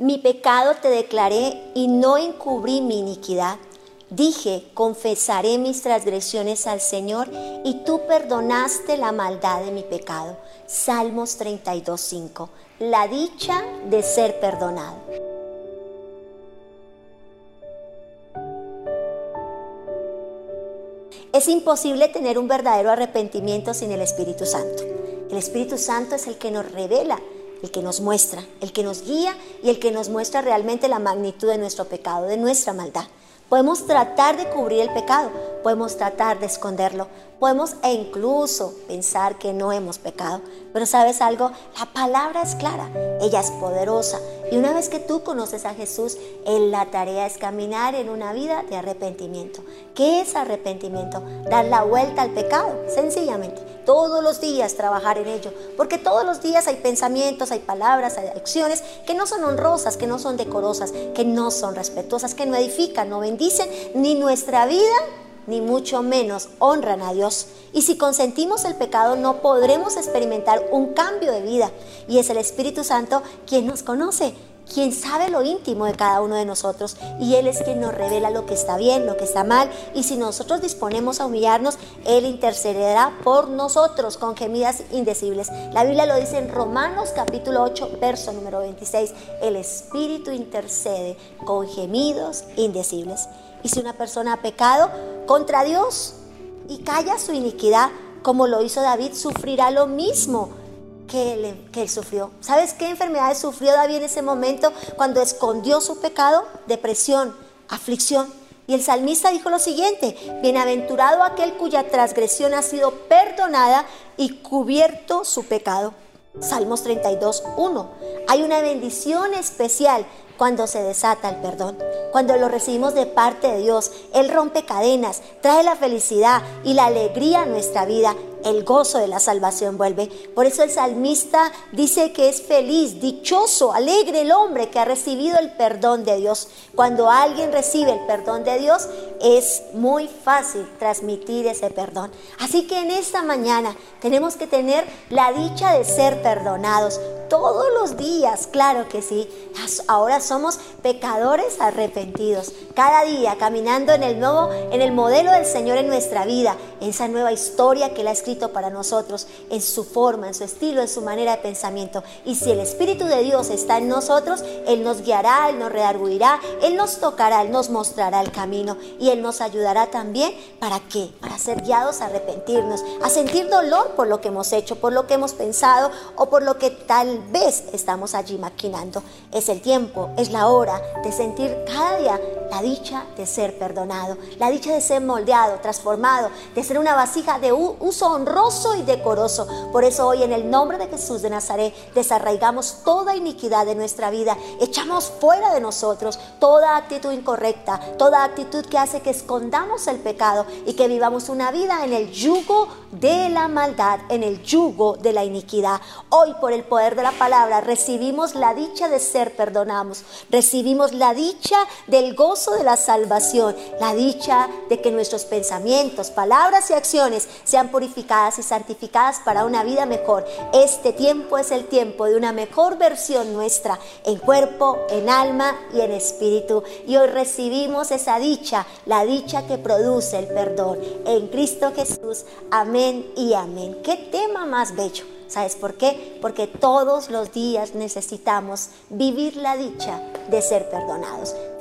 Mi pecado te declaré y no encubrí mi iniquidad. Dije, confesaré mis transgresiones al Señor y tú perdonaste la maldad de mi pecado. Salmos 32.5. La dicha de ser perdonado. Es imposible tener un verdadero arrepentimiento sin el Espíritu Santo. El Espíritu Santo es el que nos revela, el que nos muestra, el que nos guía y el que nos muestra realmente la magnitud de nuestro pecado, de nuestra maldad. Podemos tratar de cubrir el pecado, podemos tratar de esconderlo, podemos e incluso pensar que no hemos pecado. Pero sabes algo, la palabra es clara, ella es poderosa. Y una vez que tú conoces a Jesús, en la tarea es caminar en una vida de arrepentimiento. ¿Qué es arrepentimiento? Dar la vuelta al pecado, sencillamente. Todos los días trabajar en ello, porque todos los días hay pensamientos, hay palabras, hay acciones que no son honrosas, que no son decorosas, que no son respetuosas, que no edifican, no bendicen ni nuestra vida ni mucho menos honran a Dios. Y si consentimos el pecado no podremos experimentar un cambio de vida. Y es el Espíritu Santo quien nos conoce, quien sabe lo íntimo de cada uno de nosotros y Él es quien nos revela lo que está bien, lo que está mal y si nosotros disponemos a humillarnos, Él intercederá por nosotros con gemidas indecibles. La Biblia lo dice en Romanos capítulo 8, verso número 26, el Espíritu intercede con gemidos indecibles. Y si una persona ha pecado contra Dios y calla su iniquidad, como lo hizo David, sufrirá lo mismo que él, sufrió. ¿Sabes qué enfermedades sufrió David en ese momento cuando escondió su pecado? Depresión, aflicción. Y el salmista dijo lo siguiente, bienaventurado aquel cuya transgresión ha sido perdonada y cubierto su pecado. Salmos 32, 1. Hay una bendición especial cuando se desata el perdón, cuando lo recibimos de parte de Dios. Él rompe cadenas, trae la felicidad y la alegría a nuestra vida el gozo de la salvación vuelve. Por eso el salmista dice que es feliz, dichoso, alegre el hombre que ha recibido el perdón de Dios. Cuando alguien recibe el perdón de Dios, es muy fácil transmitir ese perdón. Así que en esta mañana tenemos que tener la dicha de ser perdonados todos los días, claro que sí. Ahora somos pecadores arrepentidos. Cada día caminando en el nuevo, en el modelo del Señor en nuestra vida, esa nueva historia que Él ha escrito para nosotros, en su forma, en su estilo, en su manera de pensamiento. Y si el Espíritu de Dios está en nosotros, Él nos guiará, Él nos redarguirá, Él nos tocará, Él nos mostrará el camino y Él nos ayudará también para qué? Para ser guiados a arrepentirnos, a sentir dolor por lo que hemos hecho, por lo que hemos pensado o por lo que tal vez estamos allí maquinando. Es el tiempo, es la hora de sentir cada día la dicha de ser perdonado, la dicha de ser moldeado, transformado, de ser una vasija de uso honroso y decoroso. Por eso hoy en el nombre de Jesús de Nazaret desarraigamos toda iniquidad de nuestra vida, echamos fuera de nosotros toda actitud incorrecta, toda actitud que hace que escondamos el pecado y que vivamos una vida en el yugo de la maldad, en el yugo de la iniquidad. Hoy por el poder de la palabra recibimos la dicha de ser perdonados, recibimos la dicha del de la salvación, la dicha de que nuestros pensamientos, palabras y acciones sean purificadas y santificadas para una vida mejor. Este tiempo es el tiempo de una mejor versión nuestra en cuerpo, en alma y en espíritu. Y hoy recibimos esa dicha, la dicha que produce el perdón en Cristo Jesús. Amén y amén. Qué tema más bello. ¿Sabes por qué? Porque todos los días necesitamos vivir la dicha de ser perdonados.